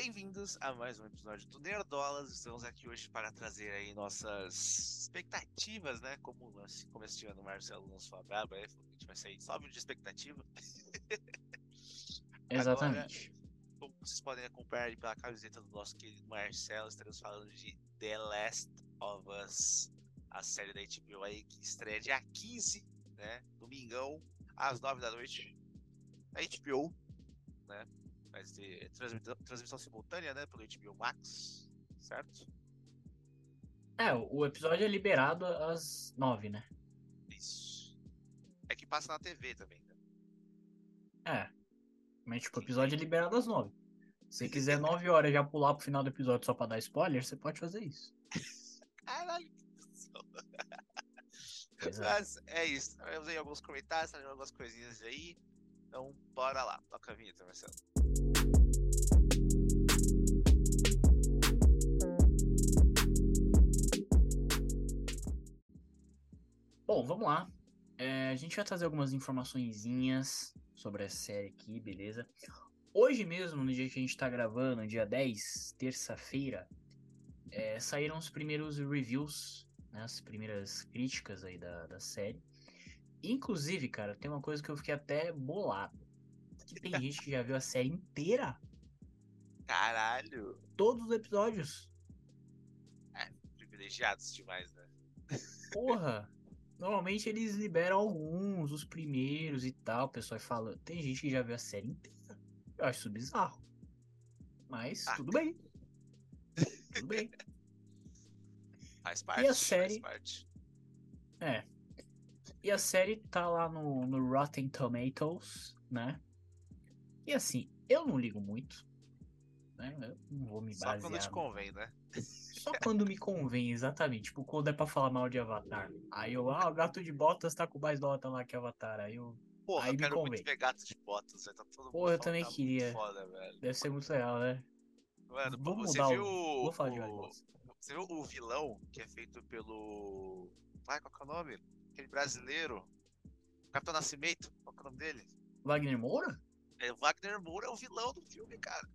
bem-vindos a mais um episódio do Nerdolas. Estamos aqui hoje para trazer aí nossas expectativas, né? Como o lance, como este ano o Marcelo lançou a braba, aí, a gente vai sair só de expectativa. Exatamente. Agora, como vocês podem acompanhar pela camiseta do nosso querido Marcelo, estaremos falando de The Last of Us, a série da HBO aí que estreia dia 15, né? Domingão, às 9 da noite. A HBO, né? Vai ter transmissão, transmissão simultânea, né, pelo HBO Max, certo? É, o episódio é liberado às nove, né? Isso. É que passa na TV também, né? É. Mas, tipo, o episódio é liberado às nove. Se você quiser nove horas já pular pro final do episódio só pra dar spoiler, você pode fazer isso. Caralho, que é. Mas é isso. Eu usei alguns comentários, algumas coisinhas aí. Então, bora lá. Toca a vinheta, Marcelo. Bom, vamos lá. É, a gente vai trazer algumas informaçõezinhas sobre a série aqui, beleza? Hoje mesmo, no dia que a gente tá gravando, dia 10, terça-feira, é, saíram os primeiros reviews, né, as primeiras críticas aí da, da série. Inclusive, cara, tem uma coisa que eu fiquei até bolado. Que tem gente que já viu a série inteira, Caralho. todos os episódios. Privilegiados demais, né? Porra! Normalmente eles liberam alguns, os primeiros e tal. O pessoal fala. Tem gente que já viu a série inteira. Eu acho isso bizarro. Mas Ah, tudo bem. Tudo bem. Faz parte. a série? É. E a série tá lá no, no Rotten Tomatoes, né? E assim, eu não ligo muito. Né? Eu não vou me Só basear. quando te convém, né? Só quando me convém, exatamente. Tipo, quando é pra falar mal de Avatar. Aí eu, ah, o gato de botas tá com mais nota lá que Avatar. Aí eu. Porra, Aí eu me quero convém. muito ver gatos de botas, velho. Tá todo mundo Porra, eu também tá queria. Foda. Deve ser muito legal, né? Mano, Vou você mudar o- viu vou falar de o. Você viu o vilão que é feito pelo. Ai, qual que é o nome? Aquele brasileiro. Capitão Nascimento, qual que é o nome dele? Wagner Moura? É, o Wagner Moura é o vilão do filme, cara.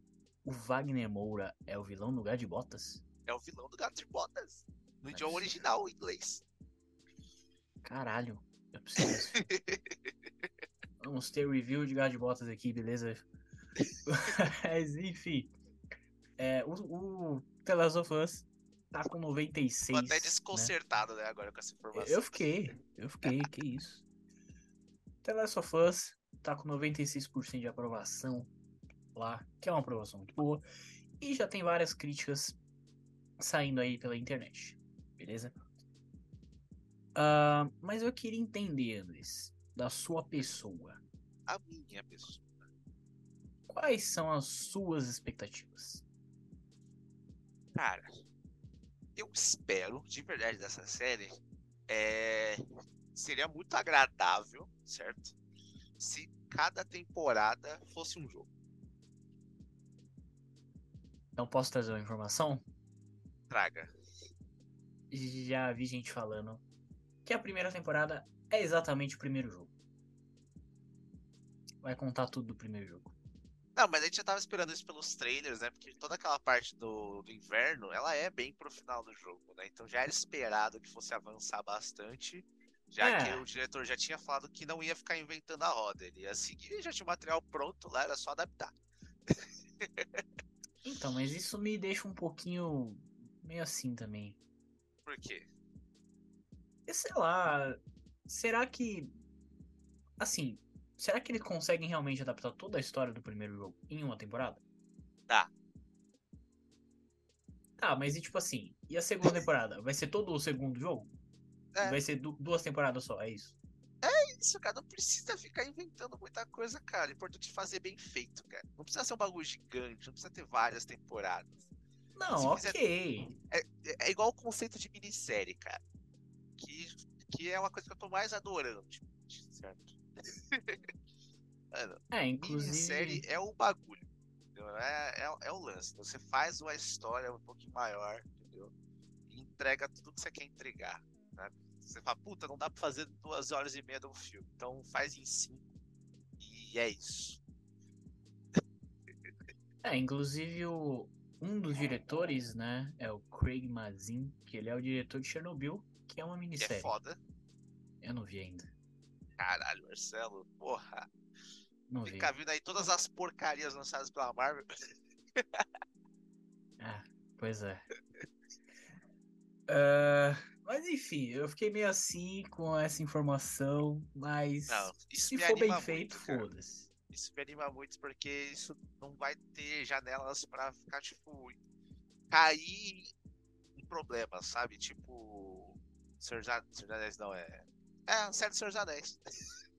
O Wagner Moura é o vilão no lugar de botas? É o vilão do Gato de Botas. No é idioma original, em inglês. Caralho, eu preciso. Vamos ter review de gato de botas aqui, beleza? Mas enfim. É, o, o The Last of Us tá com 96. Tô até né? desconcertado, né, agora com essa informação. Eu fiquei, eu fiquei, que isso. The Last of Us tá com 96% de aprovação lá, que é uma aprovação muito boa. E já tem várias críticas saindo aí pela internet, beleza? Ah, mas eu queria entender, Andres, da sua pessoa. A minha pessoa. Quais são as suas expectativas? Cara, eu espero, de verdade, dessa série, é... seria muito agradável, certo? Se cada temporada fosse um jogo. Então posso trazer uma informação? Traga. Já vi gente falando que a primeira temporada é exatamente o primeiro jogo. Vai contar tudo do primeiro jogo. Não, mas a gente já tava esperando isso pelos trailers, né? Porque toda aquela parte do, do inverno, ela é bem pro final do jogo, né? Então já era esperado que fosse avançar bastante, já É. que o diretor já tinha falado que não ia ficar inventando a roda. Ele ia seguir, já tinha o material pronto lá, era só adaptar. Então, mas isso me deixa um pouquinho meio assim também. Por quê? E sei lá, será que. Assim, será que eles conseguem realmente adaptar toda a história do primeiro jogo em uma temporada? Tá. Tá, mas e tipo assim, e a segunda temporada? Vai ser todo o segundo jogo? É. Vai ser du- duas temporadas só, é isso? Isso, cara, não precisa ficar inventando muita coisa, cara. É importante fazer bem feito, cara. Não precisa ser um bagulho gigante, não precisa ter várias temporadas. Não, Se quiser- ok. É, é igual o conceito de minissérie, cara. Que, que é uma coisa que eu tô mais adorando, tipo, certo? Mano, É, inclusive. minissérie é o bagulho. É, é, é o lance. Você faz uma história um pouquinho maior, entendeu? E entrega tudo que você quer entregar. Né? Você fala, puta, não dá pra fazer duas horas e meia de um filme. Então faz em cinco. E é isso. É, inclusive o, um dos diretores, né, é o Craig Mazin, que ele é o diretor de Chernobyl, que é uma é minissérie. foda. Eu não vi ainda. Caralho, Marcelo. Porra. Não vi. Fica vindo aí todas as porcarias lançadas pela Marvel. Ah, pois é. Ah, mas enfim, eu fiquei meio assim com essa informação, mas Não, se for bem feito, foda-se. Isso me anima muito porque isso não vai ter janelas pra ficar, tipo, cair em problemas, sabe? Tipo. Senhor dos Anéis não é. É, do Senhor dos Anéis.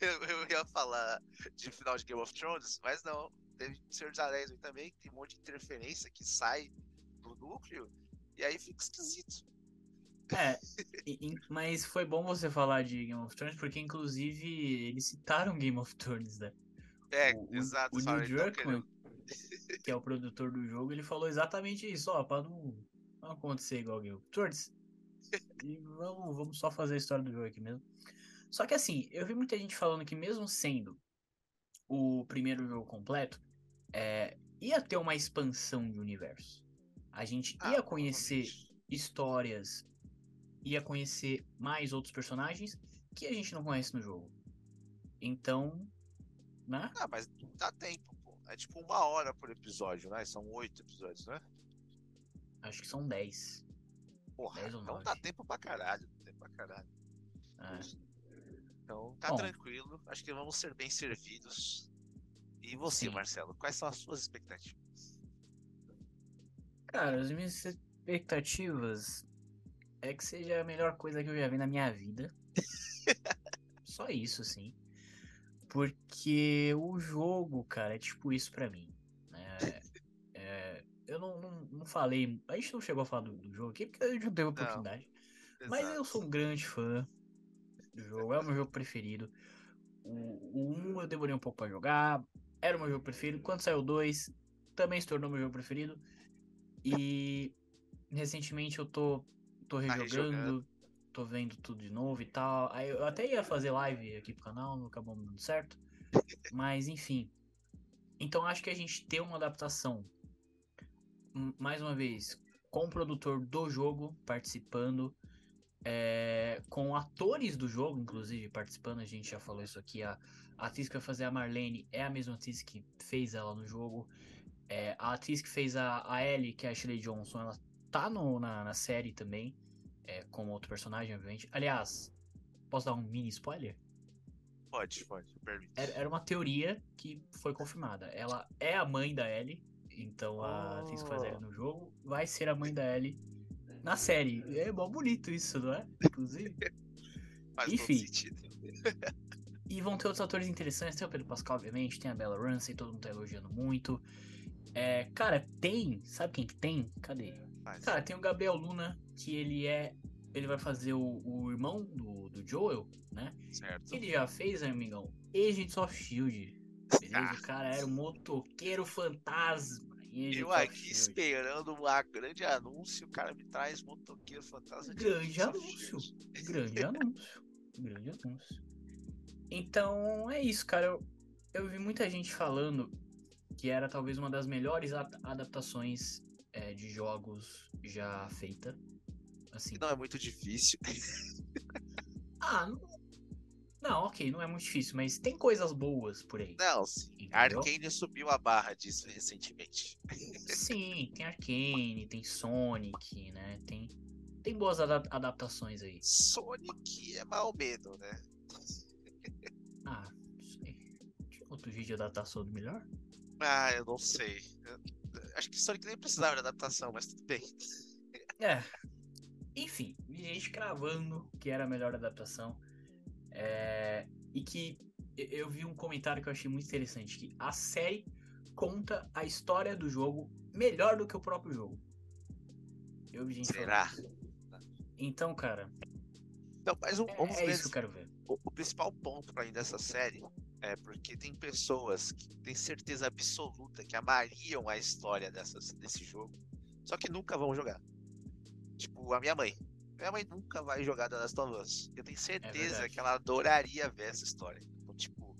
eu, eu ia falar de final de Game of Thrones, mas não. Teve Senhor dos Anéis também, que tem um monte de interferência que sai do núcleo, e aí fica esquisito. É, mas foi bom você falar de Game of Thrones, porque inclusive eles citaram Game of Thrones, né? É, o, o- exato. o fala, Neil Druckmann, que é o produtor do jogo, ele falou exatamente isso, ó, pra não, não acontecer igual Game of Thrones. E vamos, vamos só fazer a história do jogo aqui mesmo. Só que assim, eu vi muita gente falando que mesmo sendo o primeiro jogo completo, é, ia ter uma expansão de universo. A gente Ah, ia conhecer provavelmente. histórias, ia conhecer mais outros personagens que a gente não conhece no jogo. Então, né? Ah, mas dá tempo, pô. É tipo uma hora por episódio, né? São oito episódios, né? Acho que são 10. Porra, Dez ou então nove. dá tempo pra caralho. dá Tempo pra caralho. É. Então tá Bom. tranquilo. Acho que vamos ser bem servidos. E você, Sim. Marcelo, quais são as suas expectativas? Cara, as minhas expectativas é que seja a melhor coisa que eu já vi na minha vida. Só isso, assim. Porque o jogo, cara, é tipo isso pra mim. né? É, eu não, não, não falei. A gente não chegou a falar do, do jogo aqui porque a gente não teve oportunidade. Mas eu sou um grande fã do jogo, é o meu jogo preferido. O, o 1 eu demorei um pouco pra jogar, era o meu jogo preferido. Quando saiu o 2, também se tornou meu jogo preferido. E recentemente eu tô, tô Tá rejogando, rejogando. tô vendo tudo de novo e tal. Aí eu até ia fazer live aqui pro canal, não acabou dando certo. Mas enfim. Então acho que a gente tem uma adaptação, mais uma vez, com o produtor do jogo participando, é, com atores do jogo, inclusive, participando, a gente já falou isso aqui. A, a atriz que vai fazer a Marlene é a mesma atriz que fez ela no jogo. É, a atriz que fez a, a Ellie, que é a Ashley Johnson, ela tá no, na, na série também, é, como outro personagem, obviamente. Aliás, posso dar um mini spoiler? Pode, pode, permite. Era, era uma teoria que foi confirmada. Ela é a mãe da Ellie, então a atriz que faz Ellie no jogo vai ser a mãe da Ellie na série. É mó bonito isso, não é? Inclusive. Faz enfim. E vão ter outros atores interessantes. Tem o Pedro Pascal, obviamente. Tem a Bella Ramsey, todo mundo tá elogiando muito. É, cara, tem. Sabe quem que tem? Cadê? Cara, tem o Gabriel Luna, que ele é. Ele vai fazer o, o irmão do, do Joel, né? certo. Ele já fez, amigão, Agents of Shield. Beleza? O cara era um motoqueiro fantasma. Agents Eu aqui S.H.I.E.L.D.. esperando um grande anúncio, o cara me traz motoqueiro fantasma. de Grande anúncio. Grande anúncio. Grande anúncio. Então é isso, cara. Eu, eu vi muita gente falando que era talvez uma das melhores adaptações é, de jogos já feita. Assim. Não é muito difícil. Ah, não, não, ok, não é muito difícil, mas tem coisas boas por aí. Não, sim. Arkane subiu a barra disso recentemente. Sim, tem Arcane, tem Sonic, né? Tem, tem boas ada- adaptações aí. Sonic é mal menos, né? Ah, não sei. Outro vídeo de adaptação do melhor? Ah, eu não sei. Eu- acho que Sonic nem precisava de adaptação, mas tudo bem. É. Enfim, vi gente cravando que era a melhor adaptação. É, e que eu- vi um comentário que eu achei muito interessante, que a série conta a história do jogo melhor do que o próprio jogo. Eu vi gente Será? Então, cara, Não, mas um, é, vamos é ver. isso que eu quero ver. O, o principal ponto pra mim dessa série é porque tem pessoas que têm certeza absoluta que amariam a história dessas, desse jogo, só que nunca vão jogar. Tipo, a minha mãe. Minha mãe nunca vai jogar The Last of Us. Eu tenho certeza verdade. que ela adoraria ver essa história. Então, tipo,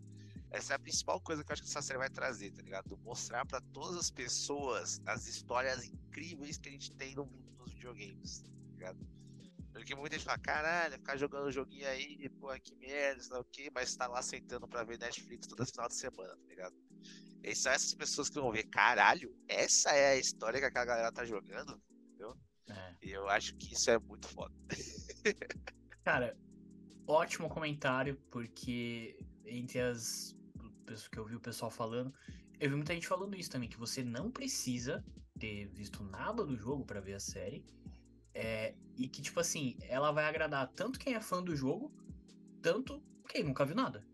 Essa é a principal coisa que eu acho que essa série vai trazer, tá ligado? Mostrar para todas as pessoas as histórias incríveis que a gente tem no mundo dos videogames, tá ligado? Porque muita gente fala, caralho, ficar jogando joguinho aí, pô, que merda, sei lá o que, mas tá lá sentando pra ver Netflix todo final de semana, tá ligado? E são essas pessoas que vão ver, caralho, essa é a história que aquela galera tá jogando? É. E eu acho que isso é muito foda. Cara, ótimo comentário, porque entre as que eu vi o pessoal falando, eu vi muita gente falando isso também, que você não precisa ter visto nada do jogo para ver a série. É, e que, tipo assim, ela vai agradar tanto quem é fã do jogo, tanto quem nunca viu nada.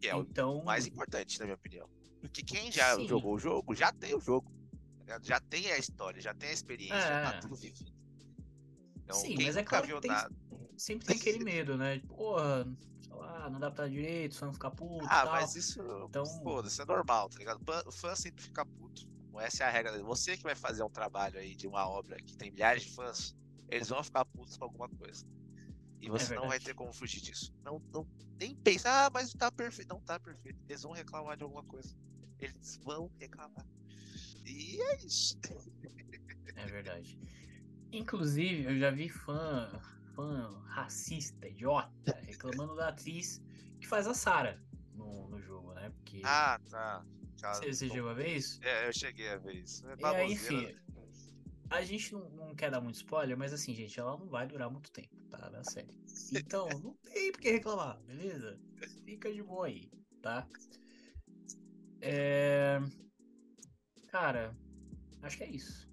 Que é então... o mais importante, na minha opinião. Porque quem já Sim. jogou o jogo, já tem o jogo. Tá já tem a história, já tem a experiência, é. já tá tudo vivido. Então, Sim, mas é claro que tem, nada... sempre tem aquele medo, né? Porra, sei lá, não dá pra direito, só não ficar puto. Ah, tal. mas isso. Então... Foda-se, é normal, tá ligado? O fã sempre fica puto. Essa é a regra dele. Você que vai fazer um trabalho aí de uma obra que tem milhares de fãs, eles vão ficar putos com alguma coisa. E você é não vai ter como fugir disso. Não, não, nem pensa, ah, mas tá perfeito. Não tá perfeito. Eles vão reclamar de alguma coisa. Eles vão reclamar. E é isso. É verdade. Inclusive, eu já vi fã, fã racista, idiota, reclamando da atriz que faz a Sarah no, no jogo, né? Porque... Ah, tá. Você, você chegou a ver isso? É, eu cheguei a ver isso. É e aí, enfim, a gente não, não, quer dar muito spoiler, mas assim, gente, ela não vai durar muito tempo, tá? Na série. Então, não tem por que reclamar, beleza? Fica de boa aí, tá? É... Cara, acho que é isso.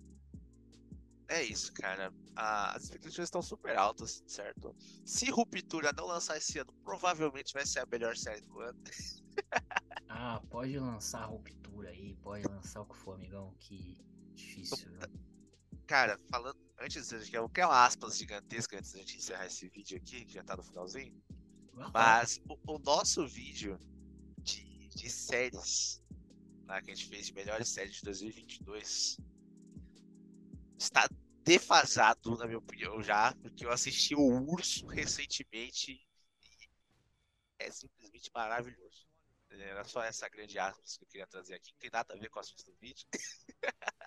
É isso, cara. As expectativas estão super altas, certo? Se Ruptura não lançar esse ano, provavelmente vai ser a melhor série do ano. ah, pode lançar Ruptura aí, pode lançar o que for, amigão, que difícil, né? Cara, falando. Antes, eu quero uma aspas gigantesca antes da gente encerrar esse vídeo aqui, que já tá no finalzinho. Mas o, o nosso vídeo de, de séries lá, que a gente fez de melhores séries de 2022 está defasado, na minha opinião, já, porque eu assisti o Urso recentemente e é simplesmente maravilhoso. Era só essa grande aspas que eu queria trazer aqui, não tem nada a ver com o assunto do vídeo.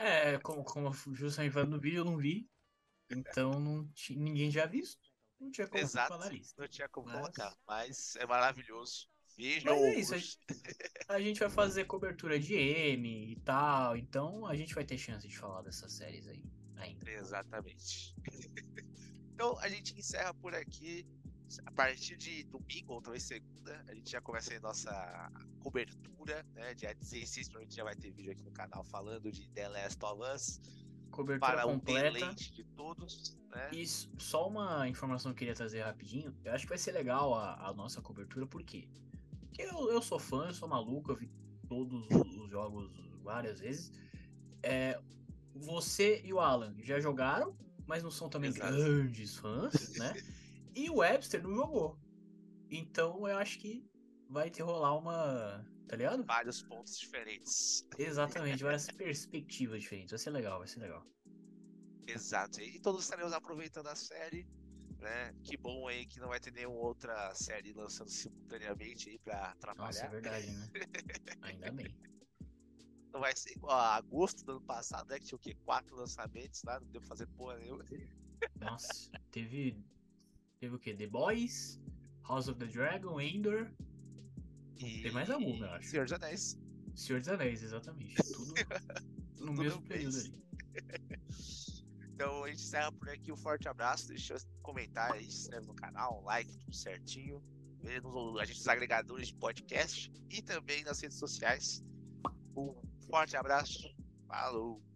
É, como, como justamente falando no vídeo, eu não vi. Então não ninguém já visto. Não tinha como Exato, falar isso. Não tinha como mas... colocar, mas é maravilhoso. Vejam. Mas é isso, a gente, vai fazer cobertura de M e tal, então a gente vai ter chance de falar dessas séries aí ainda. Exatamente. então a gente encerra por aqui a partir de domingo ou talvez segunda, a gente já começa a nossa cobertura, né? Dia 16, a gente já vai ter vídeo aqui no canal falando de The Last of Us. Cobertura para completa. de todos, né? E só uma informação que eu queria trazer rapidinho. Eu acho que vai ser legal a, a nossa cobertura, por quê? Porque eu, eu sou fã, eu sou maluco, eu vi todos os jogos várias vezes. É, você e o Alan já jogaram, mas não são também Exato. grandes fãs, né? E o Webster não jogou. Então eu acho que vai ter rolar uma. Tá ligado? Vários pontos diferentes. Exatamente, várias perspectivas diferentes. Vai ser legal, vai ser legal. Exato. E todos estaremos aproveitando a série. Né? Que bom aí que não vai ter nenhuma outra série lançando simultaneamente aí pra atrapalhar. Nossa, é verdade, né? Ainda bem. Não vai ser igual a agosto do ano passado, né? Que tinha o quê? Quatro lançamentos lá, não deu pra fazer porra nenhuma. Nossa, teve Teve o quê? The Boys, House of the Dragon, Endor. E... Tem mais algum, eu acho. Senhor dos Anéis. Senhor dos Anéis, exatamente. Tudo no mesmo período ali. Então a gente encerra por aqui. Um forte abraço. Deixa eu comentar aí, se inscreve no canal, um like, tudo certinho. A gente nos agregadores de podcast e também nas redes sociais. Um forte abraço. Falou!